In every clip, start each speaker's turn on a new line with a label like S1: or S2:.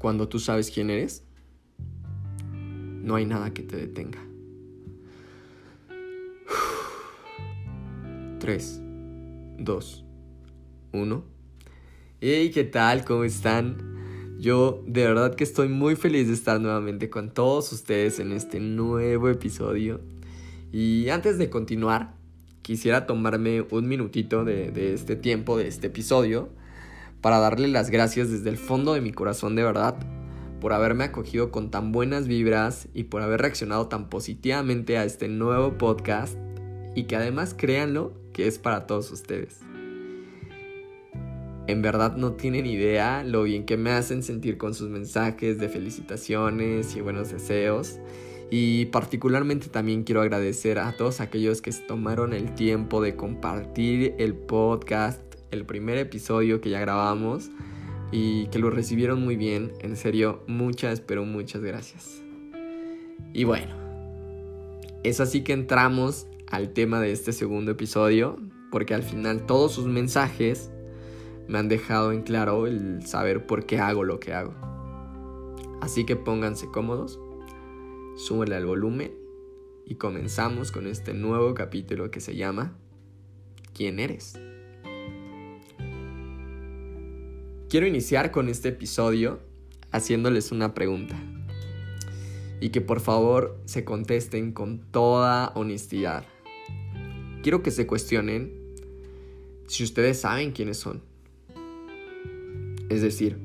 S1: cuando tú sabes quién eres, no hay nada que te detenga. 3, 2, 1. Hey, ¿qué tal? ¿Cómo están? Yo de verdad que estoy muy feliz de estar nuevamente con todos ustedes en este nuevo episodio. Y antes de continuar, quisiera tomarme un minutito de, de este tiempo, de este episodio, para darle las gracias desde el fondo de mi corazón de verdad por haberme acogido con tan buenas vibras y por haber reaccionado tan positivamente a este nuevo podcast y que además créanlo que es para todos ustedes. En verdad no tienen idea lo bien que me hacen sentir con sus mensajes de felicitaciones y buenos deseos. Y particularmente también quiero agradecer a todos aquellos que se tomaron el tiempo de compartir el podcast el primer episodio que ya grabamos y que lo recibieron muy bien. En serio, muchas, pero muchas gracias. Y bueno, es así que entramos al tema de este segundo episodio, porque al final todos sus mensajes me han dejado en claro el saber por qué hago lo que hago. Así que pónganse cómodos, súbele al volumen y comenzamos con este nuevo capítulo que se llama ¿Quién eres? Quiero iniciar con este episodio haciéndoles una pregunta. Y que por favor se contesten con toda honestidad. Quiero que se cuestionen si ustedes saben quiénes son. Es decir,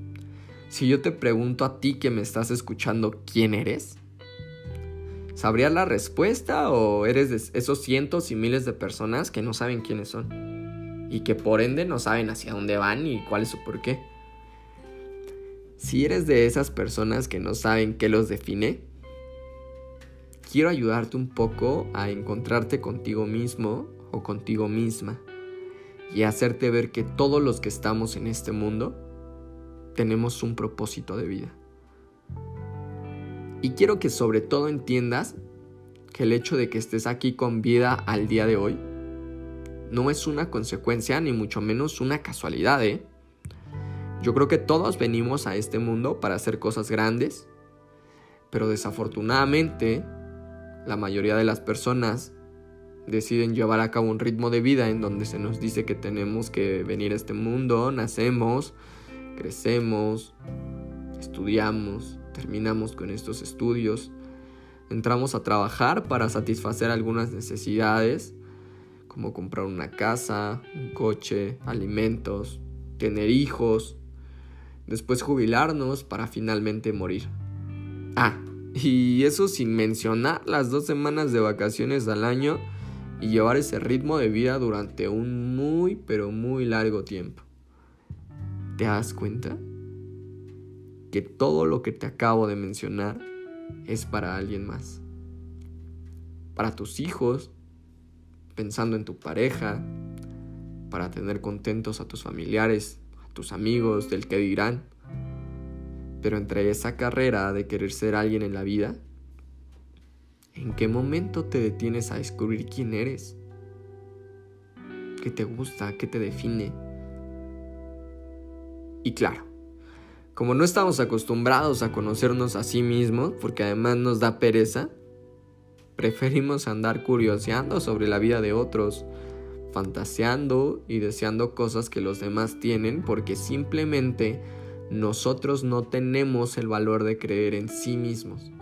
S1: si yo te pregunto a ti que me estás escuchando quién eres, ¿sabrías la respuesta o eres de esos cientos y miles de personas que no saben quiénes son? Y que por ende no saben hacia dónde van y cuál es su porqué. Si eres de esas personas que no saben qué los define, quiero ayudarte un poco a encontrarte contigo mismo o contigo misma y hacerte ver que todos los que estamos en este mundo tenemos un propósito de vida. Y quiero que sobre todo entiendas que el hecho de que estés aquí con vida al día de hoy no es una consecuencia ni mucho menos una casualidad, ¿eh? Yo creo que todos venimos a este mundo para hacer cosas grandes, pero desafortunadamente la mayoría de las personas deciden llevar a cabo un ritmo de vida en donde se nos dice que tenemos que venir a este mundo, nacemos, crecemos, estudiamos, terminamos con estos estudios, entramos a trabajar para satisfacer algunas necesidades, como comprar una casa, un coche, alimentos, tener hijos, después jubilarnos para finalmente morir. Ah, y eso sin mencionar las dos semanas de vacaciones al año y llevar ese ritmo de vida durante un muy pero muy largo tiempo. ¿Te das cuenta? Que todo lo que te acabo de mencionar es para alguien más. Para tus hijos, pensando en tu pareja, para tener contentos a tus familiares, tus amigos, del que dirán. Pero entre esa carrera de querer ser alguien en la vida, ¿en qué momento te detienes a descubrir quién eres? ¿Qué te gusta? ¿Qué te define? Y claro, como no estamos acostumbrados a conocernos a sí mismos, porque además nos da pereza, preferimos andar curioseando sobre la vida de otros, fantaseando y deseando cosas que los demás tienen porque simplemente nosotros no tenemos el valor de creer en sí mismos,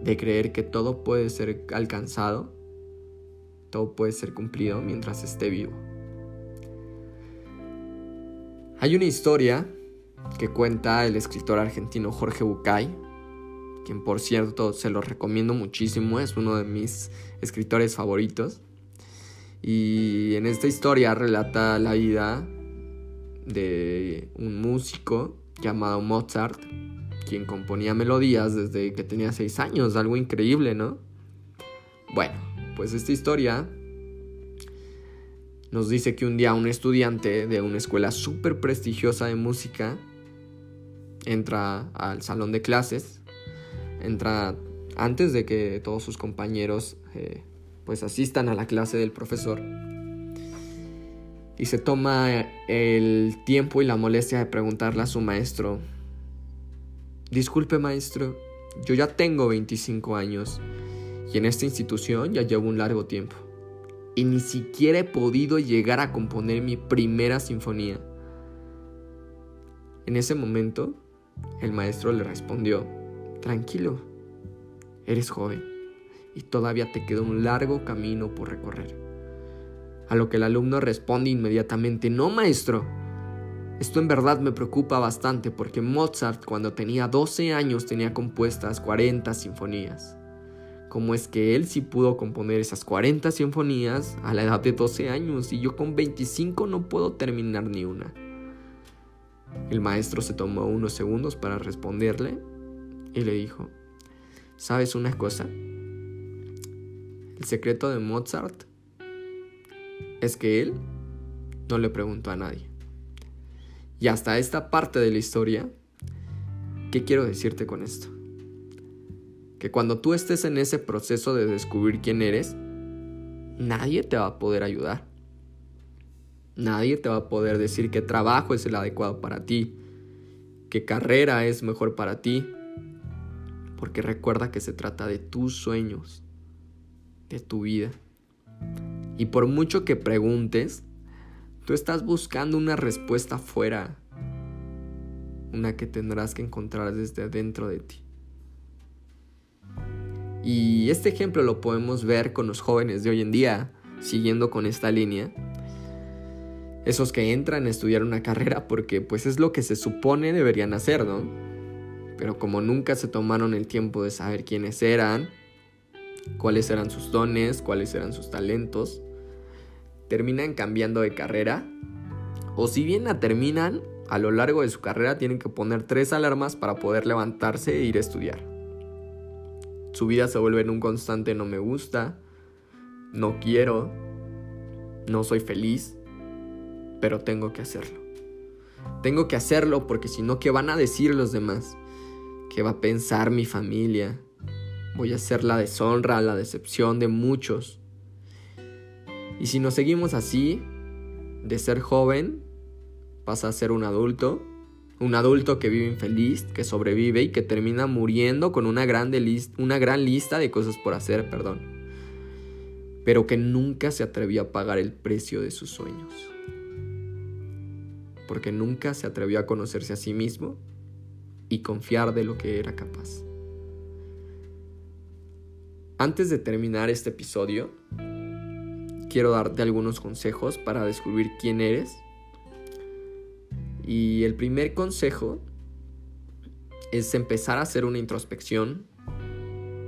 S1: de creer que todo puede ser alcanzado, todo puede ser cumplido mientras esté vivo. Hay una historia que cuenta el escritor argentino Jorge Bucay, quien por cierto se lo recomiendo muchísimo, es uno de mis escritores favoritos. Y en esta historia relata la vida de un músico llamado Mozart, quien componía melodías desde que tenía 6 años, algo increíble, ¿no? Bueno, pues esta historia nos dice que un día un estudiante de una escuela súper prestigiosa de música entra al salón de clases, entra antes de que todos sus compañeros eh, pues asistan a la clase del profesor y se toma el tiempo y la molestia de preguntarle a su maestro disculpe maestro, yo ya tengo 25 años y en esta institución ya llevo un largo tiempo. Y ni siquiera he podido llegar a componer mi primera sinfonía. En ese momento, el maestro le respondió, tranquilo, eres joven y todavía te queda un largo camino por recorrer. A lo que el alumno responde inmediatamente, no maestro, esto en verdad me preocupa bastante porque Mozart cuando tenía 12 años tenía compuestas 40 sinfonías. ¿Cómo es que él sí pudo componer esas 40 sinfonías a la edad de 12 años y yo con 25 no puedo terminar ni una? El maestro se tomó unos segundos para responderle y le dijo, ¿sabes una cosa? El secreto de Mozart es que él no le preguntó a nadie. Y hasta esta parte de la historia, ¿qué quiero decirte con esto? Que cuando tú estés en ese proceso de descubrir quién eres, nadie te va a poder ayudar. Nadie te va a poder decir qué trabajo es el adecuado para ti, qué carrera es mejor para ti, porque recuerda que se trata de tus sueños, de tu vida. Y por mucho que preguntes, Tú estás buscando una respuesta fuera, una que tendrás que encontrar desde dentro de ti. Y este ejemplo lo podemos ver con los jóvenes de hoy en día, siguiendo con esta línea. Esos que entran a estudiar una carrera porque pues es lo que se supone deberían hacer, ¿no? Pero como nunca se tomaron el tiempo de saber quiénes eran, cuáles eran sus dones, cuáles eran sus talentos, terminan cambiando de carrera, o si bien la terminan, a lo largo de su carrera tienen que poner tres alarmas para poder levantarse e ir a estudiar. Su vida se vuelve en un constante no me gusta, no quiero, no soy feliz, pero tengo que hacerlo. Tengo que hacerlo porque si no, ¿qué van a decir los demás? ¿Qué va a pensar mi familia? Voy a ser la deshonra, la decepción de muchos. Y si nos seguimos así, de ser joven, pasa a ser un adulto, un adulto que vive infeliz, que sobrevive y que termina muriendo con una, una gran lista de cosas por hacer, perdón, pero que nunca se atrevió a pagar el precio de sus sueños, porque nunca se atrevió a conocerse a sí mismo y confiar de lo que era capaz. Antes de terminar este episodio, quiero darte algunos consejos para descubrir quién eres. Y el primer consejo es empezar a hacer una introspección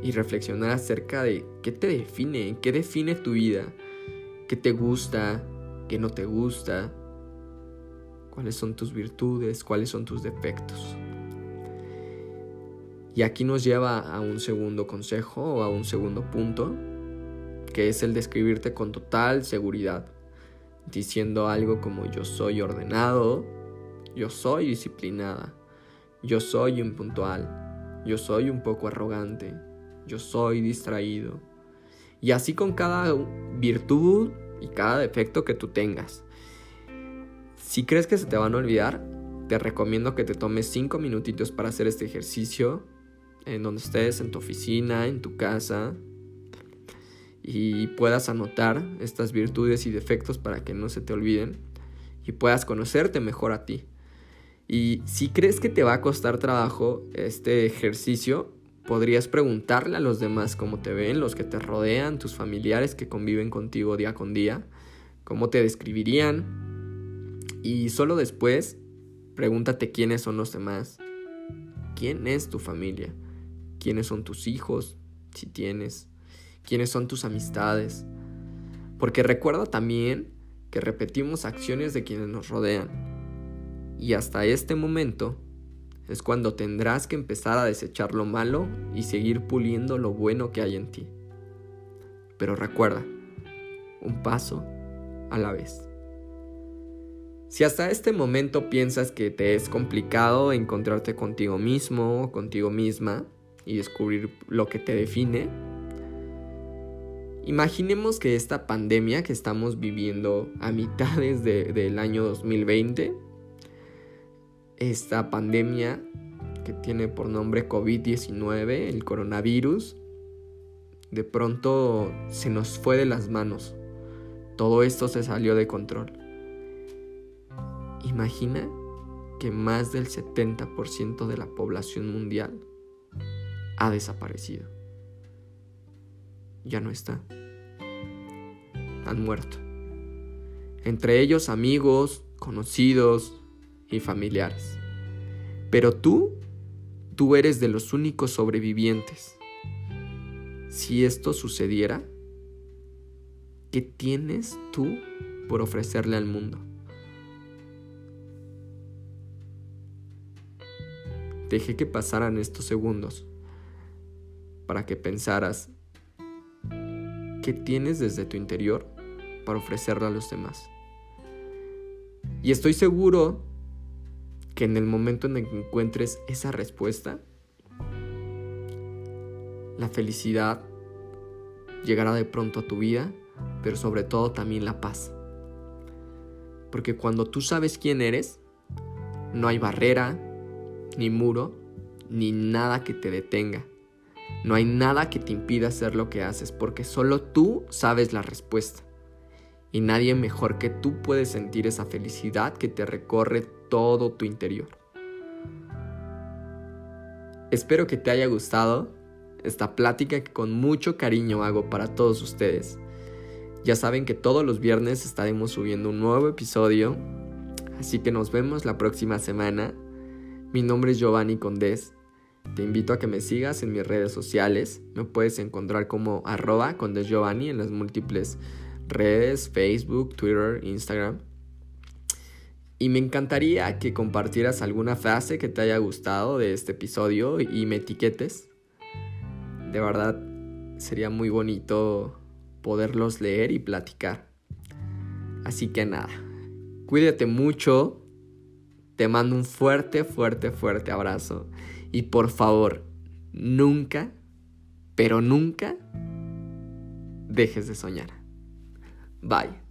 S1: y reflexionar acerca de qué te define, qué define tu vida, qué te gusta, qué no te gusta, cuáles son tus virtudes, cuáles son tus defectos. Y aquí nos lleva a un segundo consejo o a un segundo punto que es el describirte con total seguridad, diciendo algo como yo soy ordenado, yo soy disciplinada, yo soy impuntual, yo soy un poco arrogante, yo soy distraído. Y así con cada virtud y cada defecto que tú tengas. Si crees que se te van a olvidar, te recomiendo que te tomes 5 minutitos para hacer este ejercicio en donde estés, en tu oficina, en tu casa, y puedas anotar estas virtudes y defectos para que no se te olviden y puedas conocerte mejor a ti. Y si crees que te va a costar trabajo este ejercicio, podrías preguntarle a los demás cómo te ven, los que te rodean, tus familiares que conviven contigo día con día, cómo te describirían. Y solo después, pregúntate quiénes son los demás. ¿Quién es tu familia? ¿Quiénes son tus hijos? Si tienes quiénes son tus amistades. Porque recuerda también que repetimos acciones de quienes nos rodean. Y hasta este momento es cuando tendrás que empezar a desechar lo malo y seguir puliendo lo bueno que hay en ti. Pero recuerda, un paso a la vez. Si hasta este momento piensas que te es complicado encontrarte contigo mismo o contigo misma y descubrir lo que te define, Imaginemos que esta pandemia que estamos viviendo a mitades del año 2020, esta pandemia que tiene por nombre COVID-19, el coronavirus, de pronto se nos fue de las manos. Todo esto se salió de control. Imagina que más del 70% de la población mundial ha desaparecido. Ya no está. Han muerto. Entre ellos amigos, conocidos y familiares. Pero tú, tú eres de los únicos sobrevivientes. Si esto sucediera, ¿qué tienes tú por ofrecerle al mundo? Dejé que pasaran estos segundos para que pensaras qué tienes desde tu interior para ofrecerle a los demás. Y estoy seguro que en el momento en el que encuentres esa respuesta, la felicidad llegará de pronto a tu vida, pero sobre todo también la paz. Porque cuando tú sabes quién eres, no hay barrera, ni muro, ni nada que te detenga. No hay nada que te impida hacer lo que haces, porque solo tú sabes la respuesta. Y nadie mejor que tú puede sentir esa felicidad que te recorre todo tu interior. Espero que te haya gustado esta plática que con mucho cariño hago para todos ustedes. Ya saben que todos los viernes estaremos subiendo un nuevo episodio, así que nos vemos la próxima semana. Mi nombre es Giovanni Condés. Te invito a que me sigas en mis redes sociales. Me puedes encontrar como arroba Condés Giovanni en las múltiples redes, Facebook, Twitter, Instagram. Y me encantaría que compartieras alguna frase que te haya gustado de este episodio y me etiquetes. De verdad, sería muy bonito poderlos leer y platicar. Así que nada, cuídate mucho. Te mando un fuerte, fuerte, fuerte abrazo. Y por favor, nunca, pero nunca dejes de soñar. Bye.